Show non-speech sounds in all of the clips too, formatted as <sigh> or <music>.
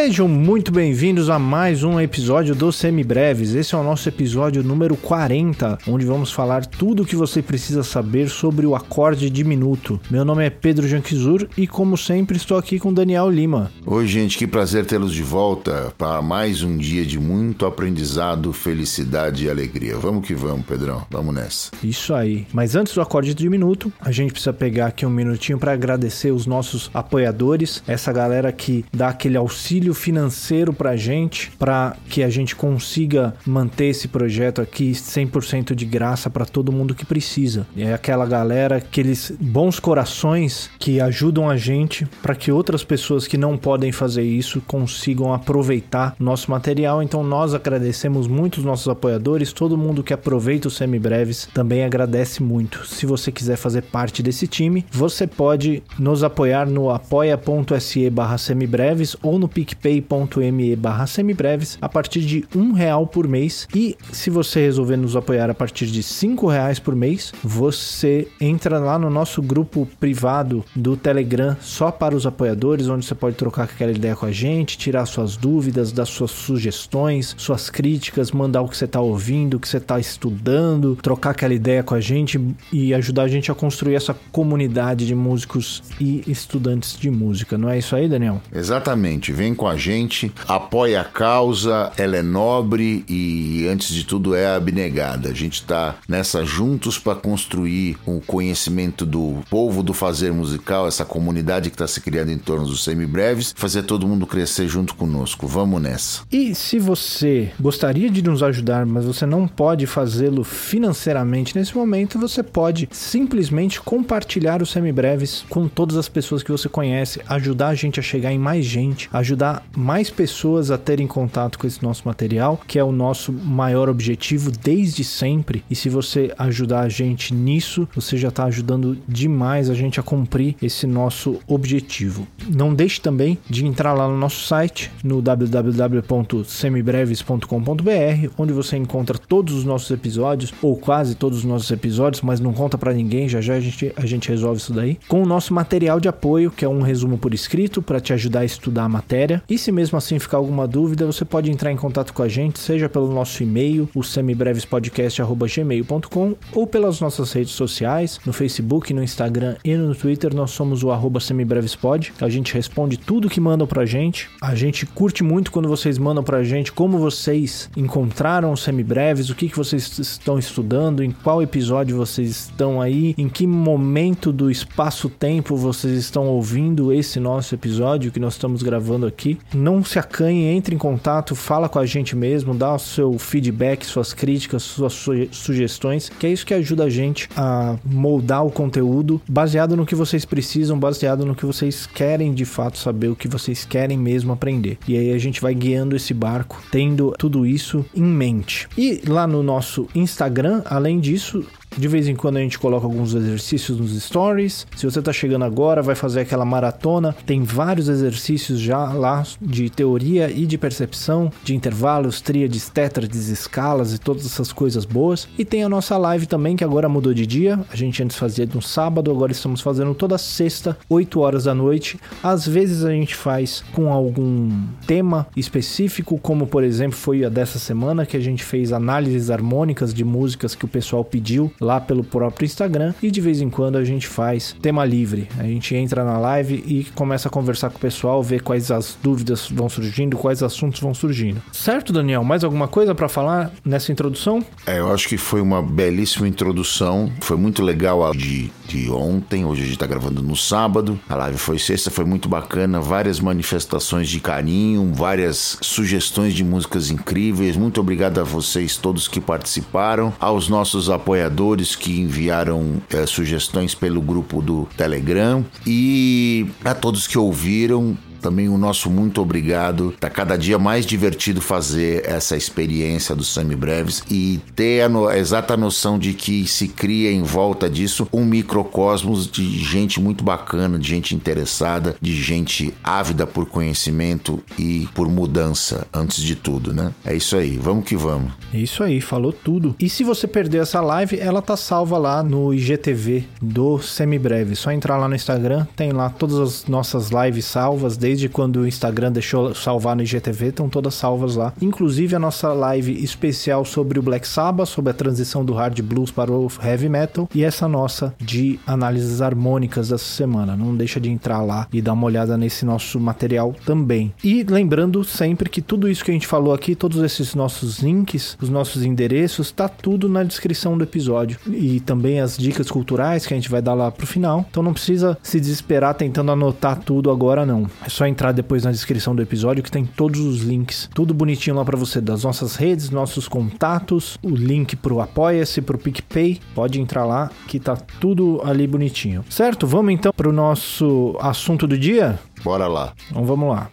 Sejam muito bem-vindos a mais um episódio do Semibreves. Esse é o nosso episódio número 40, onde vamos falar tudo o que você precisa saber sobre o acorde diminuto. Meu nome é Pedro Janquizur e, como sempre, estou aqui com Daniel Lima. Oi, gente, que prazer tê-los de volta para mais um dia de muito aprendizado, felicidade e alegria. Vamos que vamos, Pedrão. Vamos nessa. Isso aí. Mas antes do acorde diminuto, a gente precisa pegar aqui um minutinho para agradecer os nossos apoiadores, essa galera que dá aquele auxílio financeiro pra gente, para que a gente consiga manter esse projeto aqui 100% de graça para todo mundo que precisa. É aquela galera, aqueles bons corações que ajudam a gente para que outras pessoas que não podem fazer isso consigam aproveitar nosso material. Então nós agradecemos muito os nossos apoiadores, todo mundo que aproveita os semibreves também agradece muito. Se você quiser fazer parte desse time, você pode nos apoiar no apoia.se barra semibreves ou no picpay.me barra semibreves a partir de um real por mês e se você resolver nos apoiar a partir de cinco reais por mês, você entra lá no nosso grupo privado do Telegram só para os apoiadores, onde você pode trocar aquela ideia com a gente, tirar suas dúvidas, dar suas sugestões, suas críticas, mandar o que você está ouvindo, o que você está estudando, trocar aquela ideia com a gente e ajudar a gente a construir essa comunidade de músicos e estudantes de música. Não é isso aí, Daniel? Exatamente. Vem com a gente, apoia a causa, ela é nobre e, antes de tudo, é abnegada. A gente está nessa juntos para construir o conhecimento do povo do fazer musical, essa comunidade que está se criando em torno dos semibreves, fazer todo mundo crescer junto conosco. Vamos nessa. E se você gostaria de nos ajudar, mas você não pode fazê-lo financeiramente nesse momento, você pode simplesmente compartilhar os semibreves com todas as pessoas que você conhece, ajudar a gente a chegar em mais gente, ajudar mais pessoas a terem contato com esse nosso material, que é o nosso maior objetivo desde sempre. E se você ajudar a gente nisso, você já está ajudando demais a gente a cumprir esse nosso objetivo. Não deixe também de entrar lá no nosso site, no www.semibreves.com.br, onde você encontra todos os nossos episódios, ou quase todos os nossos episódios, mas não conta para ninguém, já já a gente, a gente resolve isso daí, com o nosso material de apoio, que é um resumo por escrito para te ajudar a estudar a matéria. E se mesmo assim ficar alguma dúvida, você pode entrar em contato com a gente, seja pelo nosso e-mail, o semibrevespodcast.gmail.com ou pelas nossas redes sociais, no Facebook, no Instagram e no Twitter, nós somos o arroba semibrevespod. A gente responde tudo que mandam pra gente. A gente curte muito quando vocês mandam pra gente como vocês encontraram os semibreves, o que, que vocês estão estudando, em qual episódio vocês estão aí, em que momento do espaço-tempo vocês estão ouvindo esse nosso episódio que nós estamos gravando aqui. Não se acanhe, entre em contato, fala com a gente mesmo, dá o seu feedback, suas críticas, suas su sugestões, que é isso que ajuda a gente a moldar o conteúdo baseado no que vocês precisam, baseado no que vocês querem de fato saber, o que vocês querem mesmo aprender. E aí a gente vai guiando esse barco, tendo tudo isso em mente. E lá no nosso Instagram, além disso, de vez em quando a gente coloca alguns exercícios nos stories. Se você está chegando agora, vai fazer aquela maratona, tem vários exercícios já lá de teoria e de percepção, de intervalos, tríades, tétrades, escalas e todas essas coisas boas. E tem a nossa live também, que agora mudou de dia. A gente antes fazia no sábado, agora estamos fazendo toda sexta, 8 horas da noite. Às vezes a gente faz com algum tema específico, como por exemplo foi a dessa semana que a gente fez análises harmônicas de músicas que o pessoal pediu lá pelo próprio Instagram e de vez em quando a gente faz tema livre. A gente entra na live e começa a conversar com o pessoal, ver quais as dúvidas vão surgindo, quais assuntos vão surgindo. Certo, Daniel? Mais alguma coisa para falar nessa introdução? É, eu acho que foi uma belíssima introdução. Foi muito legal a de, de ontem. Hoje a gente tá gravando no sábado. A live foi sexta, foi muito bacana. Várias manifestações de carinho, várias sugestões de músicas incríveis. Muito obrigado a vocês todos que participaram, aos nossos apoiadores que enviaram é, sugestões pelo grupo do Telegram e a todos que ouviram também o nosso muito obrigado. Tá cada dia mais divertido fazer essa experiência dos semibreves e ter a, no, a exata noção de que se cria em volta disso um microcosmos de gente muito bacana, de gente interessada, de gente ávida por conhecimento e por mudança, antes de tudo, né? É isso aí, vamos que vamos. É isso aí, falou tudo. E se você perdeu essa live, ela tá salva lá no IGTV do Semibreve. Só entrar lá no Instagram, tem lá todas as nossas lives salvas, desde desde quando o Instagram deixou salvar no IGTV, estão todas salvas lá. Inclusive a nossa live especial sobre o Black Sabbath, sobre a transição do hard blues para o heavy metal e essa nossa de análises harmônicas dessa semana. Não deixa de entrar lá e dar uma olhada nesse nosso material também. E lembrando sempre que tudo isso que a gente falou aqui, todos esses nossos links, os nossos endereços, tá tudo na descrição do episódio e também as dicas culturais que a gente vai dar lá pro final. Então não precisa se desesperar tentando anotar tudo agora não. É só entrar depois na descrição do episódio que tem todos os links, tudo bonitinho lá para você das nossas redes, nossos contatos, o link pro Apoia-se, pro PicPay. Pode entrar lá que tá tudo ali bonitinho. Certo? Vamos então pro nosso assunto do dia? Bora lá. Então vamos lá.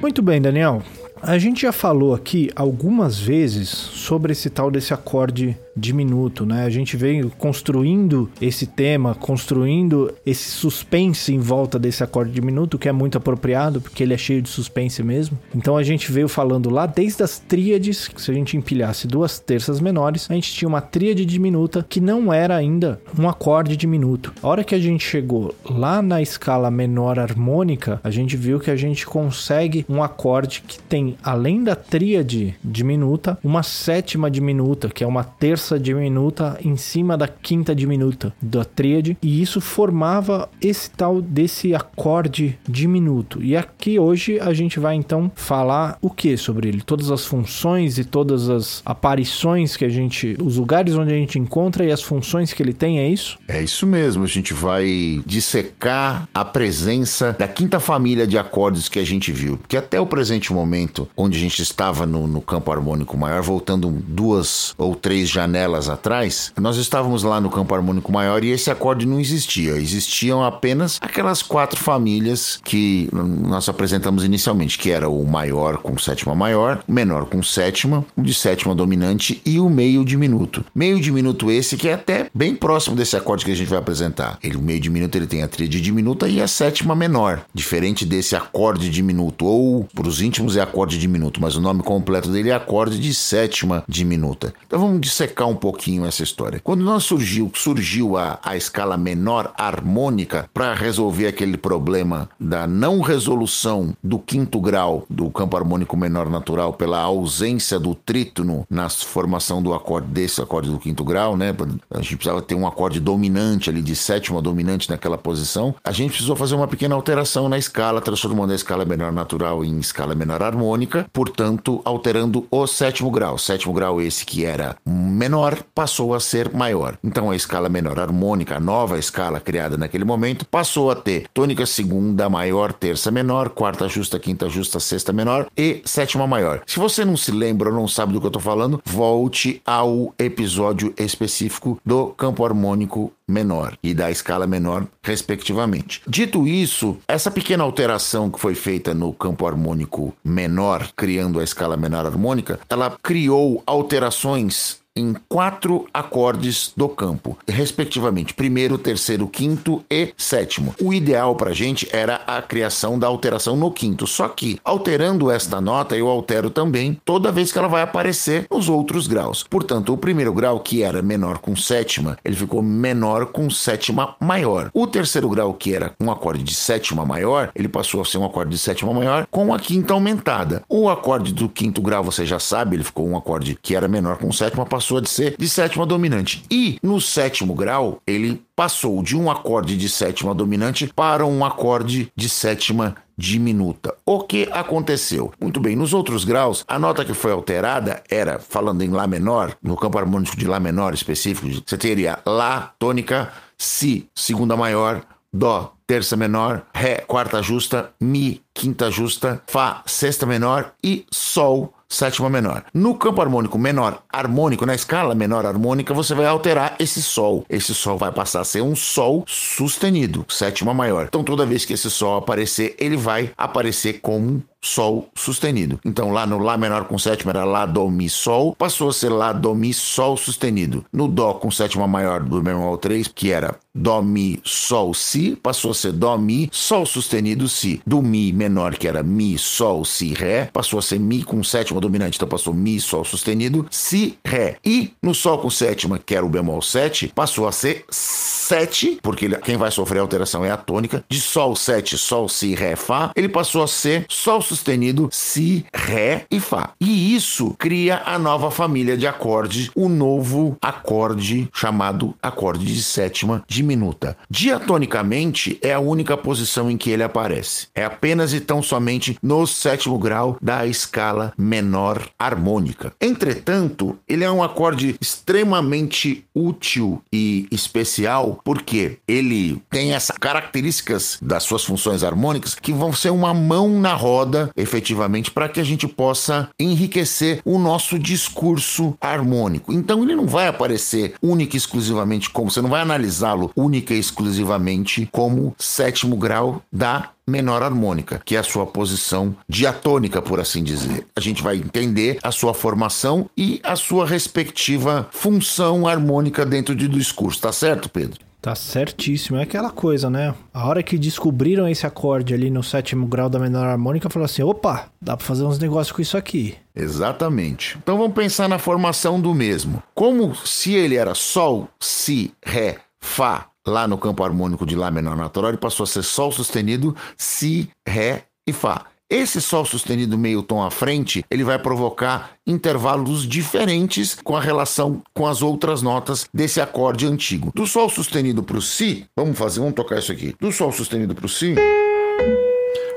Muito bem, Daniel. A gente já falou aqui algumas vezes sobre esse tal desse acorde diminuto, né? A gente veio construindo esse tema, construindo esse suspense em volta desse acorde diminuto, que é muito apropriado, porque ele é cheio de suspense mesmo. Então a gente veio falando lá desde as tríades, que se a gente empilhasse duas terças menores, a gente tinha uma tríade diminuta que não era ainda um acorde diminuto. A hora que a gente chegou lá na escala menor harmônica, a gente viu que a gente consegue um acorde que tem, além da tríade diminuta, uma sétima diminuta, que é uma terça diminuta em cima da quinta diminuta da tríade e isso formava esse tal desse acorde diminuto. E aqui hoje a gente vai então falar o que sobre ele, todas as funções e todas as aparições que a gente, os lugares onde a gente encontra e as funções que ele tem, é isso? É isso mesmo, a gente vai dissecar a presença da quinta família de acordes que a gente viu, porque até o presente momento, onde a gente estava no, no campo harmônico maior, voltando duas ou três janelas atrás, nós estávamos lá no campo harmônico maior e esse acorde não existia. Existiam apenas aquelas quatro famílias que nós apresentamos inicialmente, que era o maior com sétima maior, o menor com sétima, o de sétima dominante e o meio diminuto. Meio diminuto esse que é até bem próximo desse acorde que a gente vai apresentar. Ele, o meio diminuto ele tem a tríade diminuta e a sétima menor, diferente desse acorde diminuto, ou para os íntimos é acorde diminuto, mas o nome completo dele é acorde de sétima diminuta. Então vamos dissecar um pouquinho essa história. Quando nós surgiu, surgiu a, a escala menor harmônica para resolver aquele problema da não resolução do quinto grau do campo harmônico menor natural pela ausência do trítono na formação do acorde desse acorde do quinto grau, né? A gente precisava ter um acorde dominante ali de sétima dominante naquela posição. A gente precisou fazer uma pequena alteração na escala, transformando a escala menor natural em escala menor harmônica, portanto, alterando o sétimo grau. Sétimo grau esse que era menor menor passou a ser maior. Então a escala menor harmônica, a nova escala criada naquele momento, passou a ter tônica segunda maior, terça menor, quarta justa, quinta justa, sexta menor e sétima maior. Se você não se lembra ou não sabe do que eu estou falando, volte ao episódio específico do campo harmônico menor e da escala menor, respectivamente. Dito isso, essa pequena alteração que foi feita no campo harmônico menor, criando a escala menor harmônica, ela criou alterações em quatro acordes do campo, respectivamente primeiro, terceiro, quinto e sétimo. O ideal para a gente era a criação da alteração no quinto, só que alterando esta nota eu altero também toda vez que ela vai aparecer nos outros graus. Portanto, o primeiro grau, que era menor com sétima, ele ficou menor com sétima maior. O terceiro grau, que era um acorde de sétima maior, ele passou a ser um acorde de sétima maior com a quinta aumentada. O acorde do quinto grau, você já sabe, ele ficou um acorde que era menor com sétima, passou passou de ser de sétima dominante. E no sétimo grau, ele passou de um acorde de sétima dominante para um acorde de sétima diminuta. O que aconteceu? Muito bem, nos outros graus, a nota que foi alterada era, falando em Lá menor, no campo harmônico de Lá menor específico, você teria Lá tônica, Si segunda maior, Dó terça menor, Ré quarta justa, Mi quinta justa, Fá sexta menor e Sol sétima menor. No campo harmônico menor harmônico, na escala menor harmônica, você vai alterar esse sol. Esse sol vai passar a ser um sol sustenido, sétima maior. Então toda vez que esse sol aparecer, ele vai aparecer como Sol sustenido. Então lá no Lá menor com sétima era Lá, Dó, Mi, Sol, passou a ser Lá, Dó, Mi, Sol sustenido. No Dó com sétima maior do bemol 3, que era Dó, Mi, Sol, Si, passou a ser Dó, Mi, Sol sustenido, Si. Do Mi menor, que era Mi, Sol, Si, Ré, passou a ser Mi com sétima dominante, então passou Mi, Sol sustenido, Si, Ré. E no Sol com sétima, que era o bemol 7, passou a ser 7, porque quem vai sofrer alteração é a tônica, de Sol 7, Sol, Si, Ré, Fá, ele passou a ser Sol sustenido, Si, Ré e Fá. E isso cria a nova família de acordes, o novo acorde chamado acorde de sétima diminuta. Diatonicamente é a única posição em que ele aparece. É apenas e tão somente no sétimo grau da escala menor harmônica. Entretanto, ele é um acorde extremamente útil e especial porque ele tem essas características das suas funções harmônicas que vão ser uma mão na roda, efetivamente, para que a gente possa enriquecer o nosso discurso harmônico. Então ele não vai aparecer única e exclusivamente como você não vai analisá-lo única e exclusivamente como sétimo grau da menor harmônica, que é a sua posição diatônica, por assim dizer. A gente vai entender a sua formação e a sua respectiva função harmônica dentro do discurso, tá certo, Pedro? Tá certíssimo. É aquela coisa, né? A hora que descobriram esse acorde ali no sétimo grau da menor harmônica, falou assim: opa, dá pra fazer uns negócios com isso aqui. Exatamente. Então vamos pensar na formação do mesmo. Como se ele era Sol, Si, Ré, Fá, lá no campo harmônico de Lá menor natural, ele passou a ser Sol sustenido, Si, Ré e Fá. Esse Sol sustenido meio tom à frente, ele vai provocar intervalos diferentes com a relação com as outras notas desse acorde antigo. Do Sol sustenido para o Si, vamos fazer, vamos tocar isso aqui. Do Sol sustenido para o Si,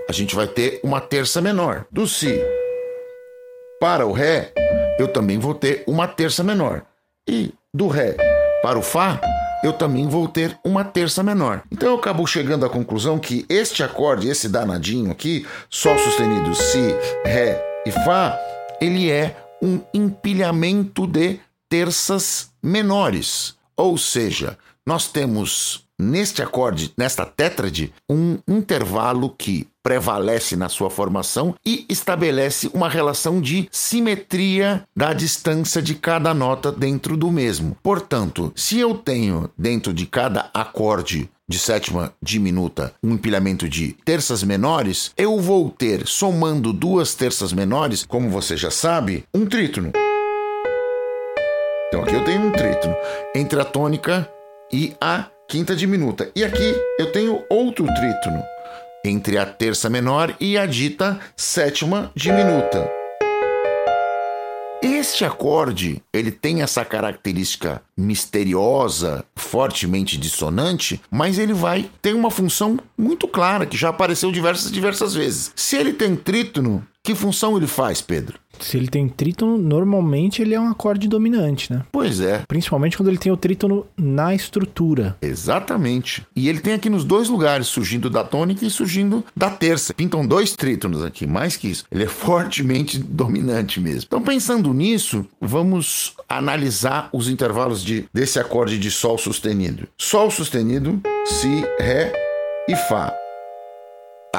a gente vai ter uma terça menor. Do Si para o Ré, eu também vou ter uma terça menor. E do Ré para o Fá, eu também vou ter uma terça menor. Então eu acabo chegando à conclusão que este acorde, esse danadinho aqui, Sol sustenido, Si, Ré e Fá, ele é um empilhamento de terças menores. Ou seja, nós temos neste acorde, nesta tétrade, um intervalo que prevalece na sua formação e estabelece uma relação de simetria da distância de cada nota dentro do mesmo. Portanto, se eu tenho dentro de cada acorde de sétima diminuta um empilhamento de terças menores, eu vou ter, somando duas terças menores, como você já sabe, um trítono. Então aqui eu tenho um trítono entre a tônica e a quinta diminuta. E aqui eu tenho outro trítono entre a terça menor e a dita sétima diminuta. Este acorde, ele tem essa característica misteriosa, fortemente dissonante, mas ele vai ter uma função muito clara que já apareceu diversas diversas vezes. Se ele tem trítono, que função ele faz, Pedro? Se ele tem trítono, normalmente ele é um acorde dominante, né? Pois é. Principalmente quando ele tem o trítono na estrutura. Exatamente. E ele tem aqui nos dois lugares, surgindo da tônica e surgindo da terça. Pintam dois trítonos aqui, mais que isso. Ele é <laughs> fortemente dominante mesmo. Então, pensando nisso, vamos analisar os intervalos de, desse acorde de Sol sustenido. Sol sustenido, Si, Ré e Fá.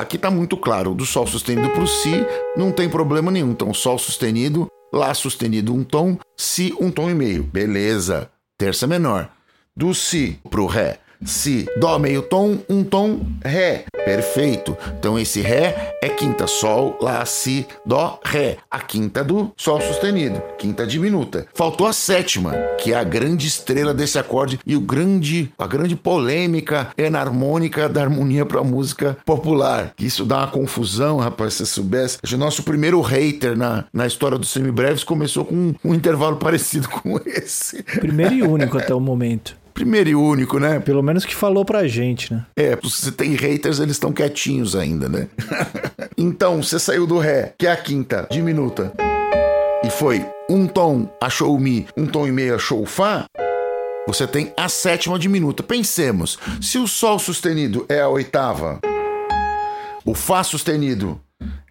Aqui está muito claro, do Sol sustenido para o Si não tem problema nenhum. Então, Sol sustenido, Lá sustenido um tom, Si um tom e meio. Beleza. Terça menor. Do Si para o Ré, Si, Dó meio tom, um tom, Ré. Perfeito. Então esse Ré é quinta, Sol, Lá, Si, Dó, Ré. A quinta do Sol sustenido, quinta diminuta. Faltou a sétima, que é a grande estrela desse acorde e o grande, a grande polêmica enarmônica da harmonia para a música popular. Isso dá uma confusão, rapaz, se soubesse. O nosso primeiro hater na, na história dos semibreves começou com um, um intervalo <laughs> parecido com esse. Primeiro e único até o momento primeiro e único, né? Pelo menos que falou pra gente, né? É, se tem haters, eles estão quietinhos ainda, né? <laughs> então, você saiu do Ré, que é a quinta diminuta, e foi um tom achou o Mi, um tom e meio achou o Fá, você tem a sétima diminuta. Pensemos, se o Sol sustenido é a oitava, o Fá sustenido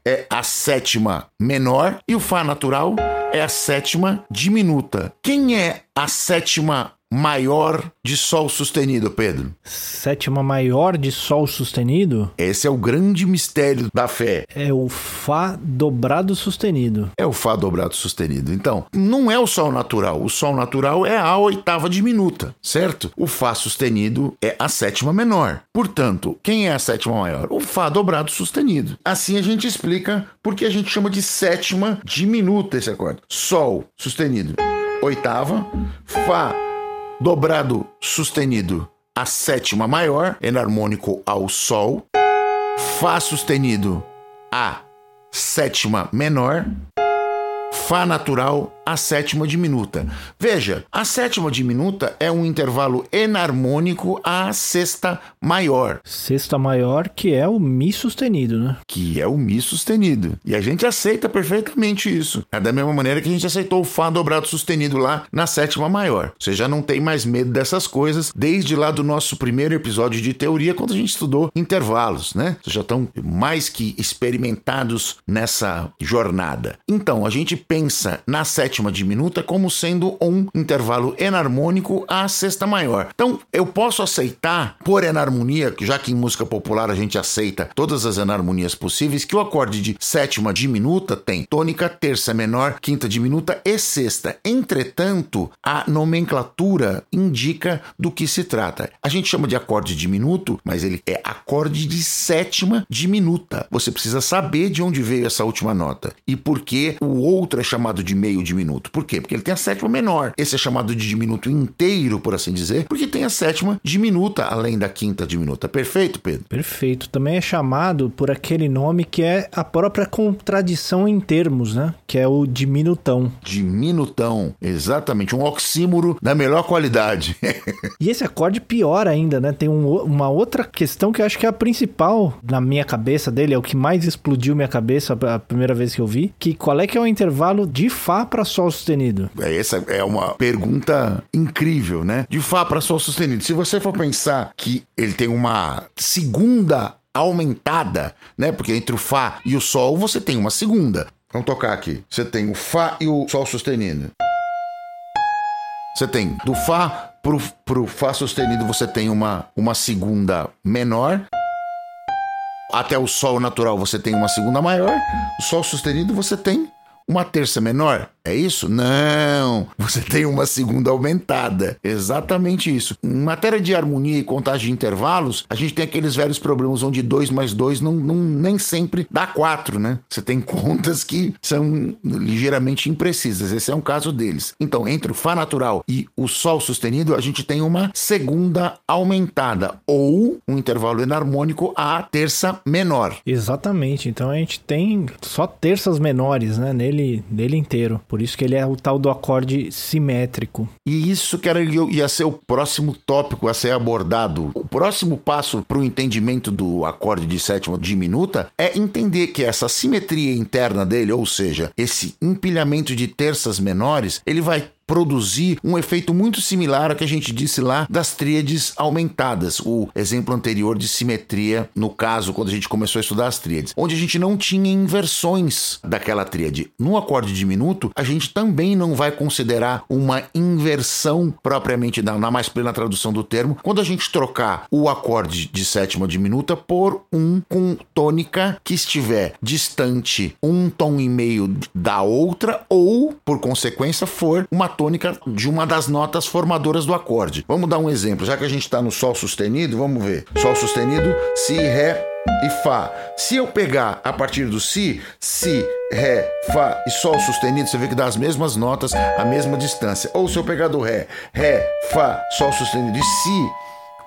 é a sétima menor e o Fá natural é a sétima diminuta. Quem é a sétima maior de Sol sustenido, Pedro? Sétima maior de Sol sustenido? Esse é o grande mistério da fé. É o Fá dobrado sustenido. É o Fá dobrado sustenido. Então, não é o Sol natural. O Sol natural é a oitava diminuta, certo? O Fá sustenido é a sétima menor. Portanto, quem é a sétima maior? O Fá dobrado sustenido. Assim a gente explica porque a gente chama de sétima diminuta esse acorde. Sol sustenido, oitava, Fá dobrado sustenido, a sétima maior, enarmônico ao Sol, Fá sustenido, a sétima menor, Fá natural a sétima diminuta. Veja, a sétima diminuta é um intervalo enarmônico à sexta maior. Sexta maior, que é o Mi sustenido, né? Que é o Mi sustenido. E a gente aceita perfeitamente isso. É da mesma maneira que a gente aceitou o Fá dobrado sustenido lá na sétima maior. Você já não tem mais medo dessas coisas desde lá do nosso primeiro episódio de teoria, quando a gente estudou intervalos, né? Vocês já estão mais que experimentados nessa jornada. Então, a gente pensa na sétima sétima diminuta como sendo um intervalo enarmônico à sexta maior. Então, eu posso aceitar, por enarmonia, já que em música popular a gente aceita todas as enarmonias possíveis, que o acorde de sétima diminuta tem tônica, terça menor, quinta diminuta e sexta. Entretanto, a nomenclatura indica do que se trata. A gente chama de acorde diminuto, mas ele é acorde de sétima diminuta. Você precisa saber de onde veio essa última nota e por que o outro é chamado de meio diminuto diminuto. Por quê? Porque ele tem a sétima menor. Esse é chamado de diminuto inteiro, por assim dizer, porque tem a sétima diminuta, além da quinta diminuta. Perfeito, Pedro? Perfeito. Também é chamado por aquele nome que é a própria contradição em termos, né? Que é o diminutão. Diminutão, exatamente. Um oxímoro da melhor qualidade. <laughs> e esse acorde pior ainda, né? Tem um, uma outra questão que eu acho que é a principal na minha cabeça dele, é o que mais explodiu minha cabeça a primeira vez que eu vi, que qual é que é o intervalo de Fá para Sol sustenido? É, essa é uma pergunta incrível, né? De Fá para Sol sustenido. Se você for pensar que ele tem uma segunda aumentada, né? Porque entre o Fá e o Sol você tem uma segunda. Vamos tocar aqui. Você tem o Fá e o Sol sustenido. Você tem do Fá pro, pro Fá sustenido, você tem uma, uma segunda menor. Até o Sol natural você tem uma segunda maior. O Sol sustenido você tem uma terça menor. É isso? Não! Você tem uma segunda aumentada. Exatamente isso. Em matéria de harmonia e contagem de intervalos, a gente tem aqueles velhos problemas onde 2 mais 2 não, não, nem sempre dá 4, né? Você tem <laughs> contas que são ligeiramente imprecisas. Esse é um caso deles. Então, entre o Fá natural e o Sol sustenido, a gente tem uma segunda aumentada ou um intervalo enarmônico a terça menor. Exatamente. Então a gente tem só terças menores, né? Nele, nele inteiro. Por isso que ele é o tal do acorde simétrico. E isso que era, ia ser o próximo tópico a ser abordado. O próximo passo para o entendimento do acorde de sétima diminuta é entender que essa simetria interna dele, ou seja, esse empilhamento de terças menores, ele vai produzir um efeito muito similar ao que a gente disse lá das tríades aumentadas, o exemplo anterior de simetria, no caso, quando a gente começou a estudar as tríades, onde a gente não tinha inversões daquela tríade. No acorde diminuto, a gente também não vai considerar uma inversão propriamente na mais plena tradução do termo, quando a gente trocar o acorde de sétima diminuta por um com tônica que estiver distante um tom e meio da outra ou, por consequência, for uma tônica de uma das notas formadoras do acorde. Vamos dar um exemplo, já que a gente está no Sol sustenido, vamos ver. Sol sustenido, Si, Ré e Fá. Se eu pegar a partir do Si, Si, Ré, Fá e Sol sustenido, você vê que dá as mesmas notas, a mesma distância. Ou se eu pegar do Ré, Ré, Fá, Sol sustenido e Si,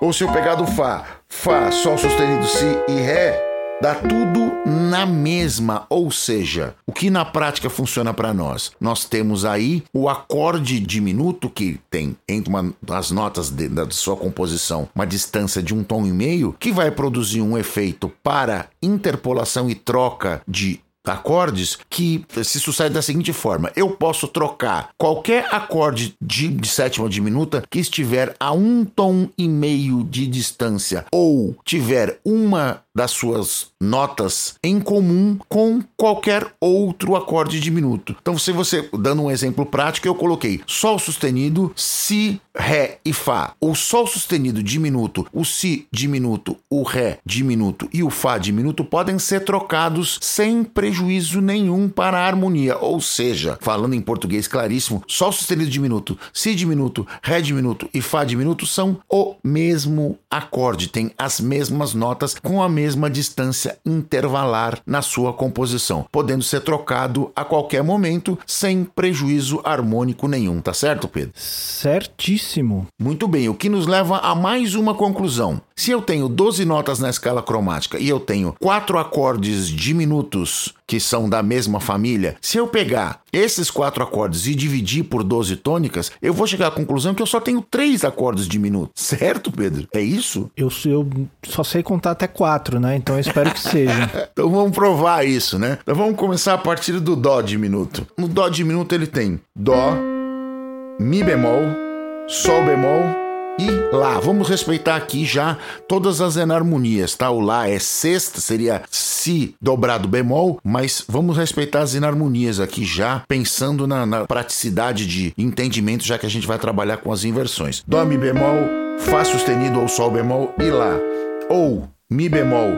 ou se eu pegar do Fá, Fá, Sol sustenido, Si e Ré, dá tudo na mesma, ou seja, o que na prática funciona para nós? Nós temos aí o acorde diminuto que tem entre uma das notas de, da sua composição uma distância de um tom e meio, que vai produzir um efeito para interpolação e troca de acordes que se sucede da seguinte forma: eu posso trocar qualquer acorde de, de sétima diminuta que estiver a um tom e meio de distância ou tiver uma das suas notas em comum com qualquer outro acorde diminuto. Então, se você, dando um exemplo prático, eu coloquei Sol sustenido, Si, Ré e Fá. O Sol sustenido diminuto, o Si diminuto, o Ré diminuto e o Fá diminuto podem ser trocados sem prejuízo nenhum para a harmonia. Ou seja, falando em português claríssimo, Sol sustenido diminuto, Si diminuto, Ré diminuto e Fá diminuto são o mesmo acorde, tem as mesmas notas com a mesma distância intervalar na sua composição, podendo ser trocado a qualquer momento sem prejuízo harmônico nenhum, tá certo, Pedro? Certíssimo. Muito bem, o que nos leva a mais uma conclusão. Se eu tenho 12 notas na escala cromática e eu tenho quatro acordes diminutos que são da mesma família, se eu pegar esses quatro acordes e dividir por 12 tônicas, eu vou chegar à conclusão que eu só tenho três acordes diminutos. Certo, Pedro? É isso? Eu, eu só sei contar até quatro, né? Então eu espero que seja. <laughs> então vamos provar isso, né? Então vamos começar a partir do Dó diminuto. No Dó diminuto ele tem Dó, Mi bemol, Sol bemol e Lá. Vamos respeitar aqui já todas as enarmonias, tá? O Lá é sexta, seria Si dobrado bemol, mas vamos respeitar as enarmonias aqui já, pensando na, na praticidade de entendimento, já que a gente vai trabalhar com as inversões. Dó, Mi bemol, Fá sustenido ou Sol bemol e Lá. Ou Mi bemol,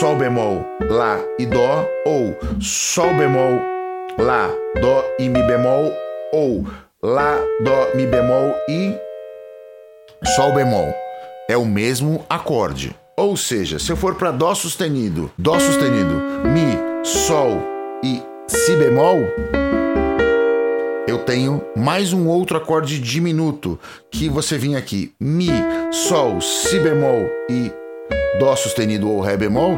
Sol bemol, Lá e Dó, ou Sol bemol, Lá, Dó e Mi bemol, ou Lá, Dó, Mi bemol e Sol bemol é o mesmo acorde. Ou seja, se eu for para Dó sustenido, Dó sustenido, Mi, Sol e Si bemol, eu tenho mais um outro acorde diminuto que você vinha aqui, Mi, Sol, Si bemol e Dó sustenido ou Ré bemol,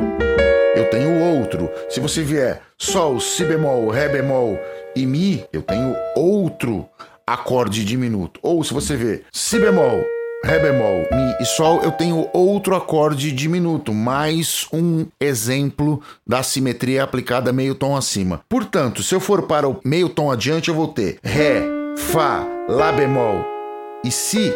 eu tenho outro. Se você vier Sol, Si bemol, Ré bemol e Mi, eu tenho outro acorde diminuto. Ou se você vê Si bemol, Ré bemol, Mi e Sol, eu tenho outro acorde diminuto, mais um exemplo da simetria aplicada meio tom acima. Portanto, se eu for para o meio tom adiante, eu vou ter Ré, Fá, Lá bemol e Si.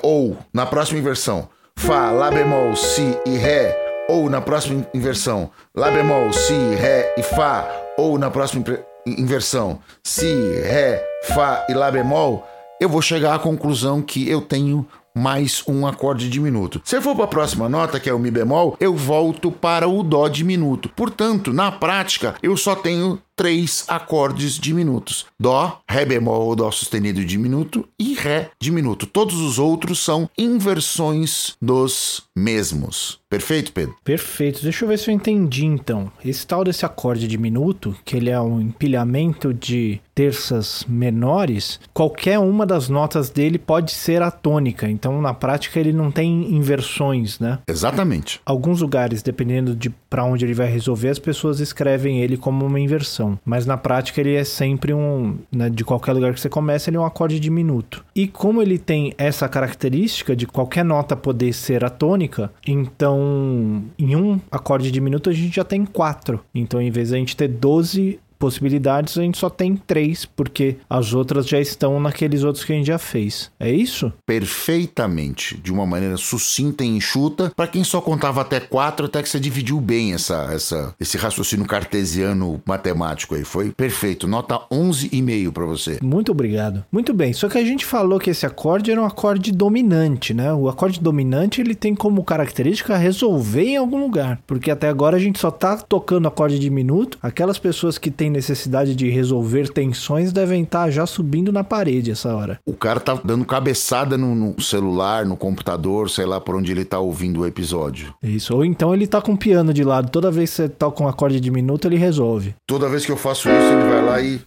Ou, na próxima inversão, Fá, Lá bemol, Si e Ré. Ou na próxima inversão, Lá bemol, Si, Ré e Fá. Ou na próxima inversão, Si, Ré, Fá e Lá bemol eu vou chegar à conclusão que eu tenho mais um acorde diminuto. Se eu for para a próxima nota, que é o Mi bemol, eu volto para o Dó diminuto. Portanto, na prática, eu só tenho três acordes diminutos: Dó, Ré bemol ou Dó sustenido diminuto e Ré diminuto. Todos os outros são inversões dos mesmos. Perfeito, Pedro? Perfeito. Deixa eu ver se eu entendi então. Esse tal desse acorde diminuto, que ele é um empilhamento de terças menores, qualquer uma das notas dele pode ser a tônica. Então, na prática, ele não tem inversões, né? Exatamente. Alguns lugares, dependendo de para onde ele vai resolver, as pessoas escrevem ele como uma inversão. Mas na prática ele é sempre um, né, de qualquer lugar que você começa, ele é um acorde diminuto. E como ele tem essa característica de qualquer nota poder ser a tônica, então em um acorde diminuto a gente já tem quatro. Então em vez de a gente ter 12 possibilidades, a gente só tem três, porque as outras já estão naqueles outros que a gente já fez. É isso? Perfeitamente. De uma maneira sucinta e enxuta. Para quem só contava até quatro, até que você dividiu bem essa, essa, esse raciocínio cartesiano matemático aí. Foi perfeito. Nota 11,5 para você. Muito obrigado. Muito bem. Só que a gente falou que esse acorde era um acorde dominante, né? O acorde dominante ele tem como característica resolver em algum lugar. Porque até agora a gente só tá tocando acorde diminuto. Aquelas pessoas que têm necessidade de resolver tensões devem estar já subindo na parede essa hora. O cara tá dando cabeçada no, no celular, no computador, sei lá por onde ele tá ouvindo o episódio. Isso, ou então ele tá com o piano de lado. Toda vez que você toca um acorde diminuto, ele resolve. Toda vez que eu faço isso, ele vai lá e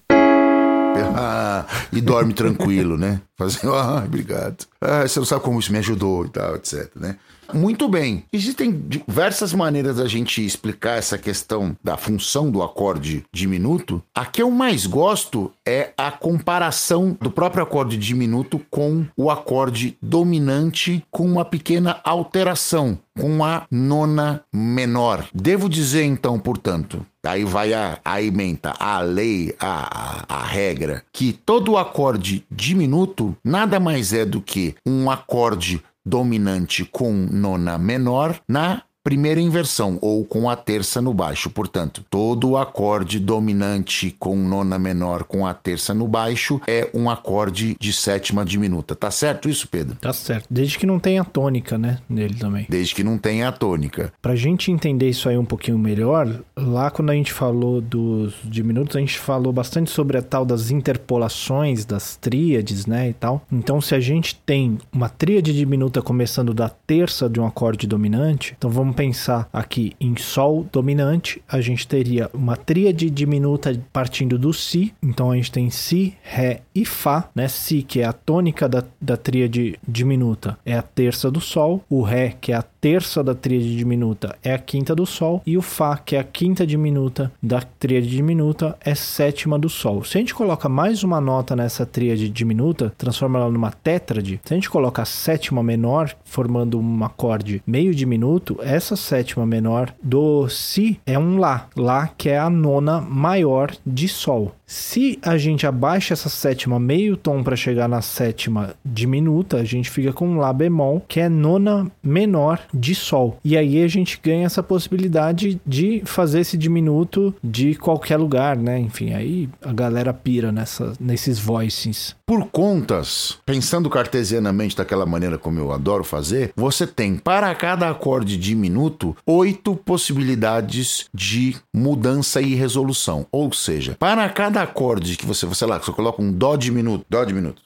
ah, <laughs> e dorme tranquilo, né? Fazendo, <laughs> ah, obrigado. Ah, você não sabe como isso me ajudou e tal, etc, né? Muito bem. Existem diversas maneiras da gente explicar essa questão da função do acorde diminuto. A que eu mais gosto é a comparação do próprio acorde diminuto com o acorde dominante com uma pequena alteração, com a nona menor. Devo dizer então, portanto, Aí vai a, a ementa, a lei, a, a, a, regra, que todo acorde diminuto nada mais é do que um acorde dominante com nona menor na primeira inversão ou com a terça no baixo. Portanto, todo acorde dominante com nona menor com a terça no baixo é um acorde de sétima diminuta. Tá certo isso, Pedro? Tá certo. Desde que não tenha tônica, né, nele também. Desde que não tenha tônica. Pra gente entender isso aí um pouquinho melhor, lá quando a gente falou dos diminutos, a gente falou bastante sobre a tal das interpolações das tríades, né, e tal. Então, se a gente tem uma tríade diminuta começando da terça de um acorde dominante, então vamos pensar aqui em Sol dominante, a gente teria uma tríade diminuta partindo do Si. Então a gente tem Si, Ré e Fá, né? Si, que é a tônica da, da tríade diminuta, é a terça do Sol. O Ré, que é a terça da tríade diminuta, é a quinta do Sol. E o Fá, que é a quinta diminuta da tríade diminuta, é sétima do Sol. Se a gente coloca mais uma nota nessa tríade diminuta, transforma ela numa tétrade, se a gente coloca a sétima menor, formando um acorde meio diminuto, essa essa sétima menor do Si é um Lá. Lá que é a nona maior de Sol. Se a gente abaixa essa sétima meio tom para chegar na sétima diminuta, a gente fica com Lá bemol, que é nona menor de Sol. E aí a gente ganha essa possibilidade de fazer esse diminuto de qualquer lugar, né? Enfim, aí a galera pira nessa, nesses voicings. Por contas, pensando cartesianamente daquela maneira como eu adoro fazer, você tem para cada acorde diminuto oito possibilidades de mudança e resolução. Ou seja, para cada cada acorde que você, sei lá, você coloca um dó diminuto, dó diminuto,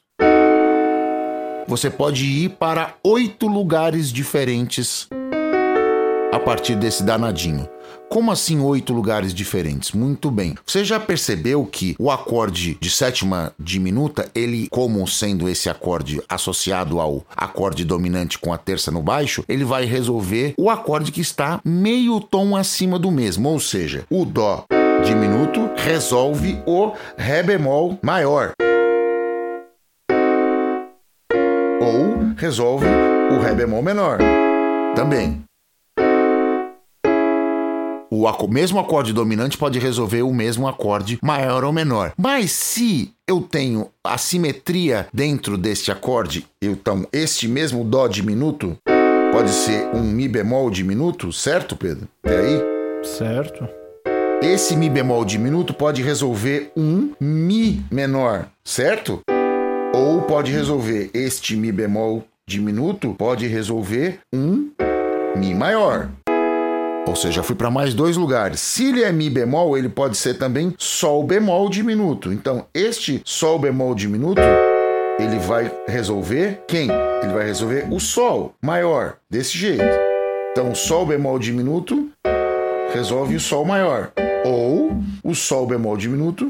você pode ir para oito lugares diferentes a partir desse danadinho. Como assim oito lugares diferentes? Muito bem. Você já percebeu que o acorde de sétima diminuta, ele, como sendo esse acorde associado ao acorde dominante com a terça no baixo, ele vai resolver o acorde que está meio tom acima do mesmo, ou seja, o dó diminuto resolve o Ré bemol maior. Ou resolve o Ré bemol menor. Também. O mesmo acorde dominante pode resolver o mesmo acorde maior ou menor. Mas se eu tenho assimetria dentro deste acorde, então este mesmo Dó diminuto pode ser um Mi bemol diminuto, certo, Pedro? E aí? Certo. Esse Mi bemol diminuto pode resolver um Mi menor, certo? Ou pode resolver este Mi bemol diminuto, pode resolver um Mi maior. Ou seja, fui para mais dois lugares. Se ele é Mi bemol, ele pode ser também Sol bemol diminuto. Então, este Sol bemol diminuto, ele vai resolver quem? Ele vai resolver o Sol maior, desse jeito. Então, Sol bemol diminuto resolve o Sol maior. Ou o Sol bemol diminuto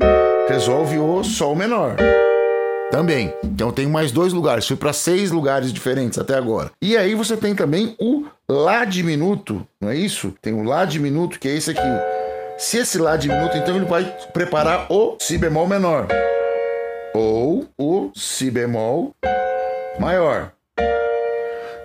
resolve o Sol menor. Também. Então tem mais dois lugares. Fui para seis lugares diferentes até agora. E aí você tem também o Lá diminuto, não é isso? Tem o Lá diminuto, que é esse aqui. Se esse Lá diminuto, então ele vai preparar o Si bemol menor. Ou o Si bemol maior.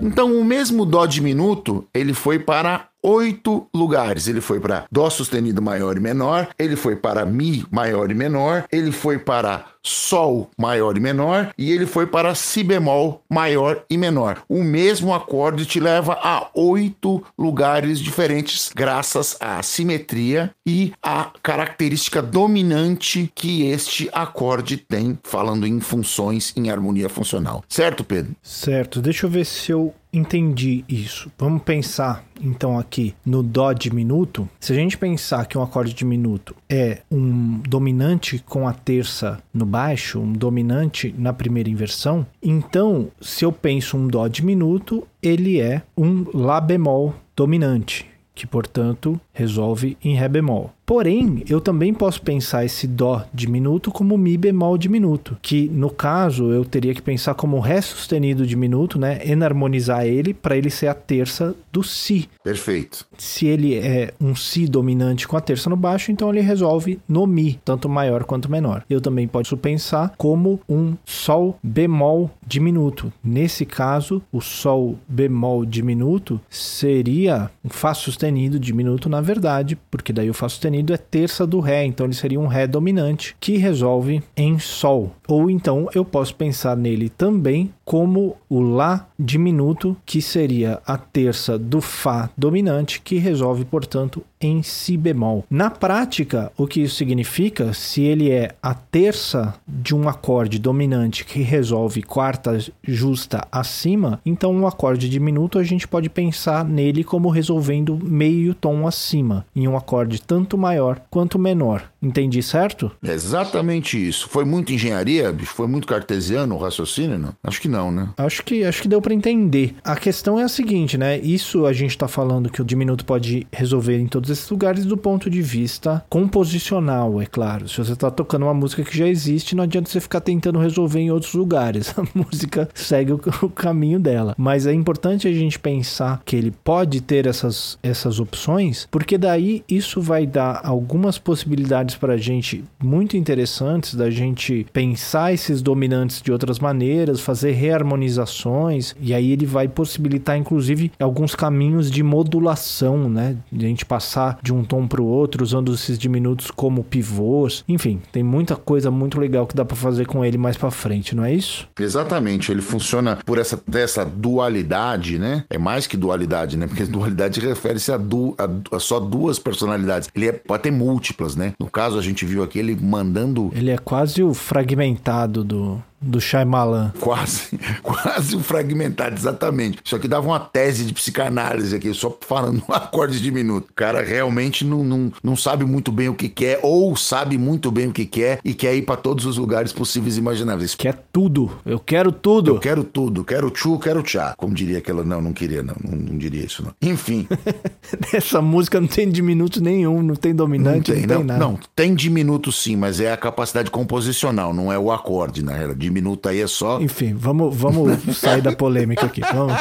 Então o mesmo Dó diminuto, ele foi para oito lugares. Ele foi para Dó sustenido maior e menor, ele foi para Mi maior e menor, ele foi para Sol maior e menor e ele foi para Si bemol maior e menor. O mesmo acorde te leva a oito lugares diferentes, graças à simetria e à característica dominante que este acorde tem, falando em funções em harmonia funcional. Certo, Pedro? Certo. Deixa eu ver se eu entendi isso. Vamos pensar então aqui no dó diminuto. Se a gente pensar que um acorde diminuto é um dominante com a terça no baixo, um dominante na primeira inversão, então se eu penso um dó diminuto, ele é um lá bemol dominante, que portanto resolve em ré bemol. Porém, eu também posso pensar esse dó diminuto como mi bemol diminuto, que no caso eu teria que pensar como ré sustenido diminuto, né? Enarmonizar ele para ele ser a terça do si. Perfeito. Se ele é um si dominante com a terça no baixo, então ele resolve no mi, tanto maior quanto menor. Eu também posso pensar como um sol bemol diminuto. Nesse caso, o sol bemol diminuto seria um fá sustenido diminuto na verdade, porque daí o fá sustenido é terça do ré, então ele seria um ré dominante que resolve em sol. Ou então eu posso pensar nele também como o lá diminuto, que seria a terça do fá dominante, que resolve, portanto, em si bemol. Na prática, o que isso significa, se ele é a terça de um acorde dominante que resolve quarta justa acima, então um acorde diminuto a gente pode pensar nele como resolvendo meio tom acima, em um acorde tanto maior quanto menor. Entendi certo? exatamente isso. Foi muito engenharia, Foi muito cartesiano o raciocínio, não? Acho que não, né? Acho que acho que deu para entender. A questão é a seguinte, né? Isso a gente está falando que o diminuto pode resolver em todos esses lugares do ponto de vista composicional, é claro. Se você está tocando uma música que já existe, não adianta você ficar tentando resolver em outros lugares. <laughs> A música segue o, o caminho dela. Mas é importante a gente pensar que ele pode ter essas, essas opções, porque daí isso vai dar algumas possibilidades para a gente muito interessantes da gente pensar esses dominantes de outras maneiras, fazer reharmonizações, e aí ele vai possibilitar, inclusive, alguns caminhos de modulação, né? De a gente passar de um tom para o outro, usando esses diminutos como pivôs. Enfim, tem muita coisa muito legal que dá para fazer com ele mais para frente, não é isso? Exatamente, ele funciona por essa, essa dualidade, né? É mais que dualidade, né? Porque <laughs> dualidade refere-se a, du, a, a, só duas personalidades. Ele é, pode ter múltiplas, né? No caso, a gente viu aqui ele mandando. Ele é quase o fragmentado do, do Shyamalan. Quase, <laughs> quase fragmentado, exatamente. Isso aqui dava uma tese de psicanálise aqui, só falando <laughs> um acorde de minuto. O cara realmente não, não, não sabe muito bem o que quer, ou sabe muito bem o que quer e quer ir para todos os lugares possíveis e imagináveis. Quer tudo. Eu quero tudo. Eu quero tudo. Quero tchu, quero tchá. Como diria aquela. Não, não queria, não. Não, não diria isso, não. Enfim. <laughs> Essa música não tem diminuto nenhum, não tem dominante, não tem, não tem nada. Não, tem diminuto sim, mas é a capacidade composicional, não é o acorde, na realidade minuto aí é só. Enfim, vamos, vamos <laughs> sair da polêmica aqui. Vamos.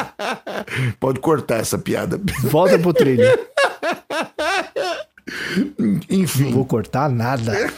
Pode cortar essa piada. Volta pro trilho. <laughs> Enfim. Não vou cortar nada.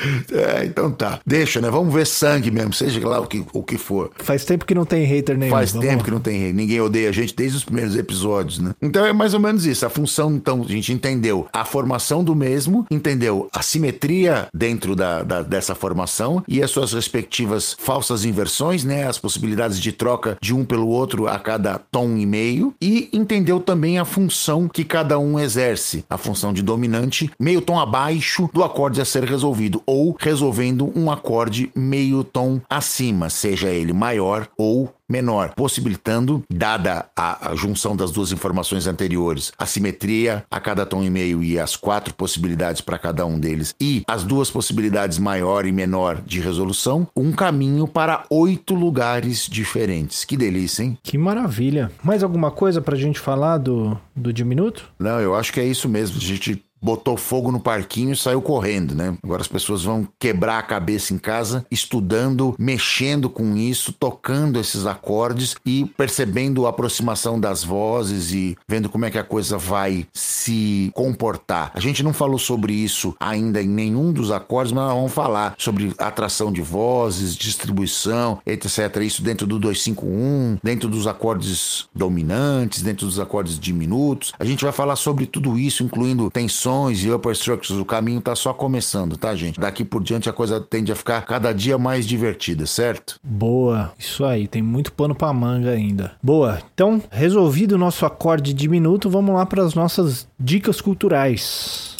<laughs> É, então tá. Deixa, né? Vamos ver sangue mesmo, seja lá o que, o que for. Faz tempo que não tem hater nenhum. Faz Vamos tempo lá. que não tem hater. Ninguém odeia a gente desde os primeiros episódios, né? Então é mais ou menos isso. A função, então, a gente entendeu a formação do mesmo, entendeu a simetria dentro da, da dessa formação e as suas respectivas falsas inversões, né? As possibilidades de troca de um pelo outro a cada tom e meio. E entendeu também a função que cada um exerce. A função de dominante, meio tom abaixo do acorde a ser resolvido ou resolvendo um acorde meio tom acima, seja ele maior ou menor, possibilitando, dada a, a, junção das duas informações anteriores, a simetria a cada tom e meio e as quatro possibilidades para cada um deles, e as duas possibilidades maior e menor de resolução, um caminho para oito lugares diferentes. Que delícia, hein? Que maravilha. Mais alguma coisa para a gente falar do, do diminuto? Não, eu acho que é isso mesmo. A gente botou fogo no parquinho e saiu correndo, né? Agora as pessoas vão quebrar a cabeça em casa, estudando, mexendo com isso, tocando esses acordes e percebendo a aproximação das vozes e vendo como é que a coisa vai se comportar. A gente não falou sobre isso ainda em nenhum dos acordes, mas vamos falar sobre atração de vozes, distribuição, etc. Isso dentro do 251, dentro dos acordes dominantes, dentro dos acordes diminutos. A gente vai falar sobre tudo isso, incluindo tensões e upper structures, o caminho tá só começando, tá, gente? Daqui por diante a coisa tende a ficar cada dia mais divertida, certo? Boa, isso aí, tem muito pano pra manga ainda. Boa, então, resolvido o nosso acorde diminuto, vamos lá para as nossas dicas culturais.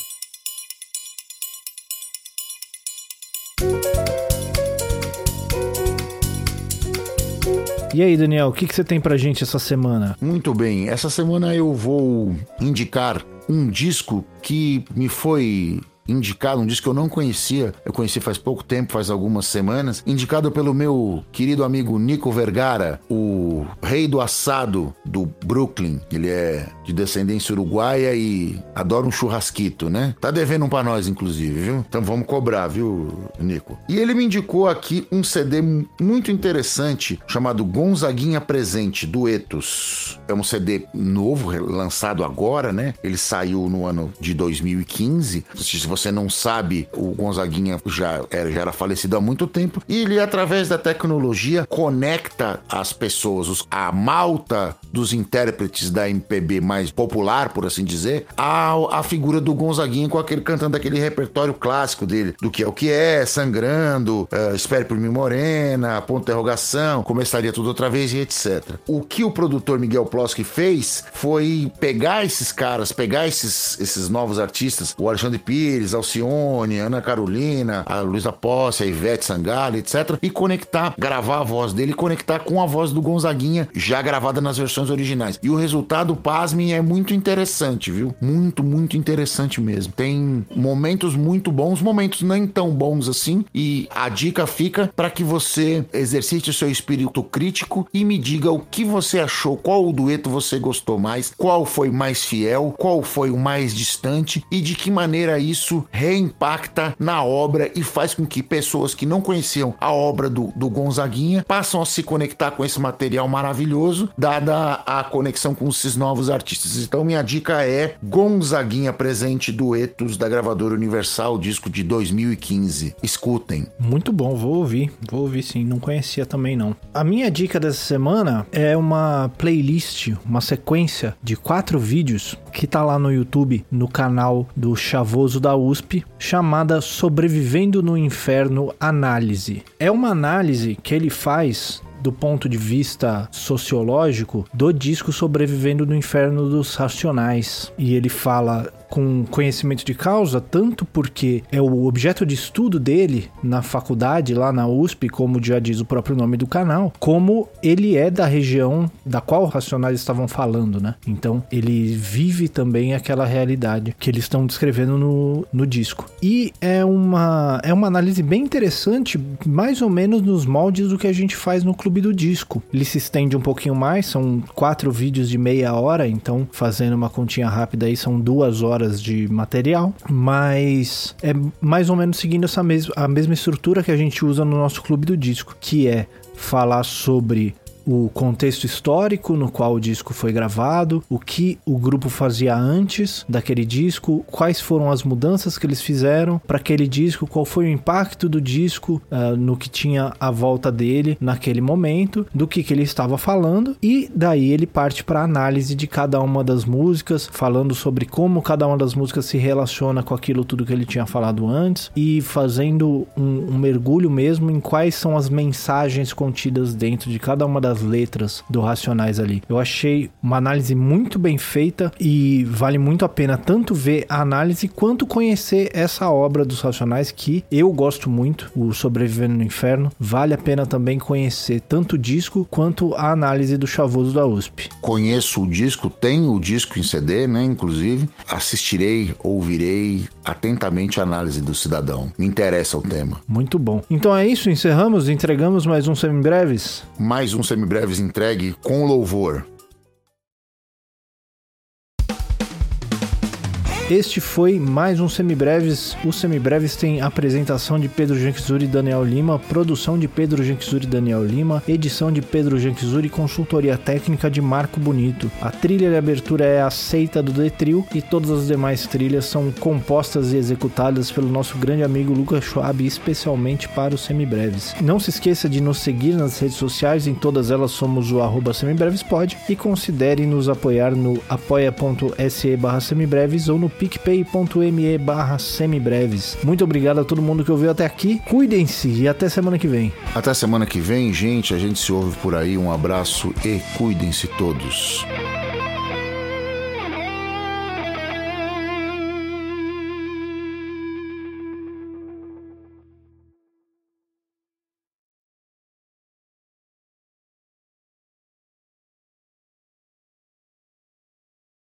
E aí, Daniel, o que, que você tem pra gente essa semana? Muito bem, essa semana eu vou indicar um disco que me foi indicado, um disco que eu não conhecia, eu conheci faz pouco tempo, faz algumas semanas, indicado pelo meu querido amigo Nico Vergara, o rei do assado do Brooklyn. Ele é de descendência uruguaia e adora um churrasquito, né? Tá devendo um pra nós, inclusive, viu? Então vamos cobrar, viu, Nico? E ele me indicou aqui um CD muito interessante chamado Gonzaguinha Presente, Duetos. É um CD novo, lançado agora, né? Ele saiu no ano de 2015. Se você não sabe, o Gonzaguinha já era, já era falecido há muito tempo. E ele, através da tecnologia, conecta as pessoas, a malta dos intérpretes da MPB mais popular, por assim dizer, a, a figura do Gonzaguinha com aquele cantando aquele repertório clássico dele, do que é o que é, sangrando, uh, espere por mim morena, ponto de interrogação, começaria tudo outra vez e etc. O que o produtor Miguel Plosky fez foi pegar esses caras, pegar esses, esses novos artistas, o Alexandre Pires, Alcione, Ana Carolina, a Luísa Posse, a Ivete Sangalo, etc., e conectar, gravar a voz dele e conectar com a voz do Gonzaguinha, já gravada nas versões originais. E o resultado, pasmem, é muito interessante, viu? Muito, muito interessante mesmo. Tem momentos muito bons, momentos nem tão bons assim, e a dica fica para que você exercite o seu espírito crítico e me diga o que você achou, qual dueto você gostou mais, qual foi mais fiel, qual foi o mais distante e de que maneira isso reimpacta na obra e faz com que pessoas que não conheciam a obra do, do Gonzaguinha passam a se conectar com esse material maravilhoso, dada a conexão com esses novos artistas. Então, minha dica é Gonzaguinha Presente Duetos da gravadora Universal, disco de 2015. Escutem. Muito bom, vou ouvir. Vou ouvir sim, não conhecia também não. A minha dica dessa semana é uma playlist, uma sequência de quatro vídeos que tá lá no YouTube, no canal do Chavoso da USP, chamada Sobrevivendo no Inferno Análise. É uma análise que ele faz do ponto de vista sociológico do disco Sobrevivendo no Inferno dos Racionais. E ele fala com conhecimento de causa, tanto porque é o objeto de estudo dele na faculdade, lá na USP, como já diz o próprio nome do canal, como ele é da região da qual os racionais estavam falando, né? Então ele vive também aquela realidade que eles estão descrevendo no, no disco. E é uma, é uma análise bem interessante, mais ou menos nos moldes do que a gente faz no Clube do Disco. Ele se estende um pouquinho mais, são quatro vídeos de meia hora, então fazendo uma continha rápida aí, são duas horas horas de material, mas é mais ou menos seguindo essa mesma, a mesma estrutura que a gente usa no nosso clube do disco, que é falar sobre o contexto histórico no qual o disco foi gravado, o que o grupo fazia antes daquele disco, quais foram as mudanças que eles fizeram para aquele disco, qual foi o impacto do disco uh, no que tinha à volta dele naquele momento, do que, que ele estava falando, e daí ele parte para análise de cada uma das músicas, falando sobre como cada uma das músicas se relaciona com aquilo tudo que ele tinha falado antes e fazendo um, um mergulho mesmo em quais são as mensagens contidas dentro de cada uma das letras do Racionais ali. Eu achei uma análise muito bem feita e vale muito a pena tanto ver a análise quanto conhecer essa obra dos Racionais que eu gosto muito, o Sobrevivendo no Inferno. Vale a pena também conhecer tanto o disco quanto a análise do Chavoso da USP. Conheço o disco, tenho o disco em CD, né, inclusive. Assistirei, ouvirei atentamente a análise do cidadão. Me interessa o tema. Muito bom. Então é isso, encerramos, entregamos mais um Semibreves. Mais um Semibreves Semibreves entregue com louvor. Este foi mais um Semibreves. O Semibreves tem apresentação de Pedro Janquizuri e Daniel Lima, produção de Pedro Janquizuri e Daniel Lima, edição de Pedro Janquizuri e consultoria técnica de Marco Bonito. A trilha de abertura é aceita do Detril e todas as demais trilhas são compostas e executadas pelo nosso grande amigo Lucas Schwab, especialmente para os Semibreves. Não se esqueça de nos seguir nas redes sociais, em todas elas somos o arroba semibrevespod e considere nos apoiar no apoia.se barra semibreves ou no picpay.me barra semibreves. Muito obrigado a todo mundo que ouviu até aqui. Cuidem-se e até semana que vem. Até semana que vem, gente. A gente se ouve por aí. Um abraço e cuidem-se todos.